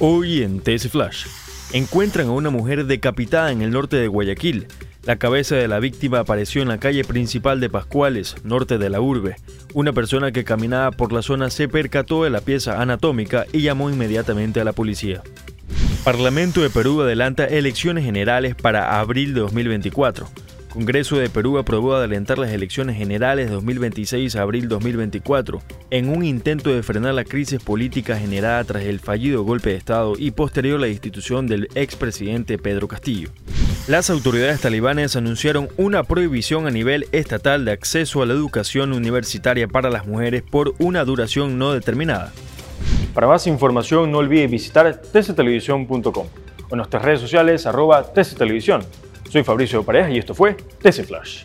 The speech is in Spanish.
Hoy en TS Flash, encuentran a una mujer decapitada en el norte de Guayaquil. La cabeza de la víctima apareció en la calle principal de Pascuales, norte de la urbe. Una persona que caminaba por la zona se percató de la pieza anatómica y llamó inmediatamente a la policía. Parlamento de Perú adelanta elecciones generales para abril de 2024. Congreso de Perú aprobó adelantar las elecciones generales de 2026 a abril 2024, en un intento de frenar la crisis política generada tras el fallido golpe de Estado y posterior la destitución del expresidente Pedro Castillo. Las autoridades talibanes anunciaron una prohibición a nivel estatal de acceso a la educación universitaria para las mujeres por una duración no determinada. Para más información no olvide visitar tctelevisión.com o nuestras redes sociales arroba tctelevisión. Soy Fabricio Pareja y esto fue TC Flash.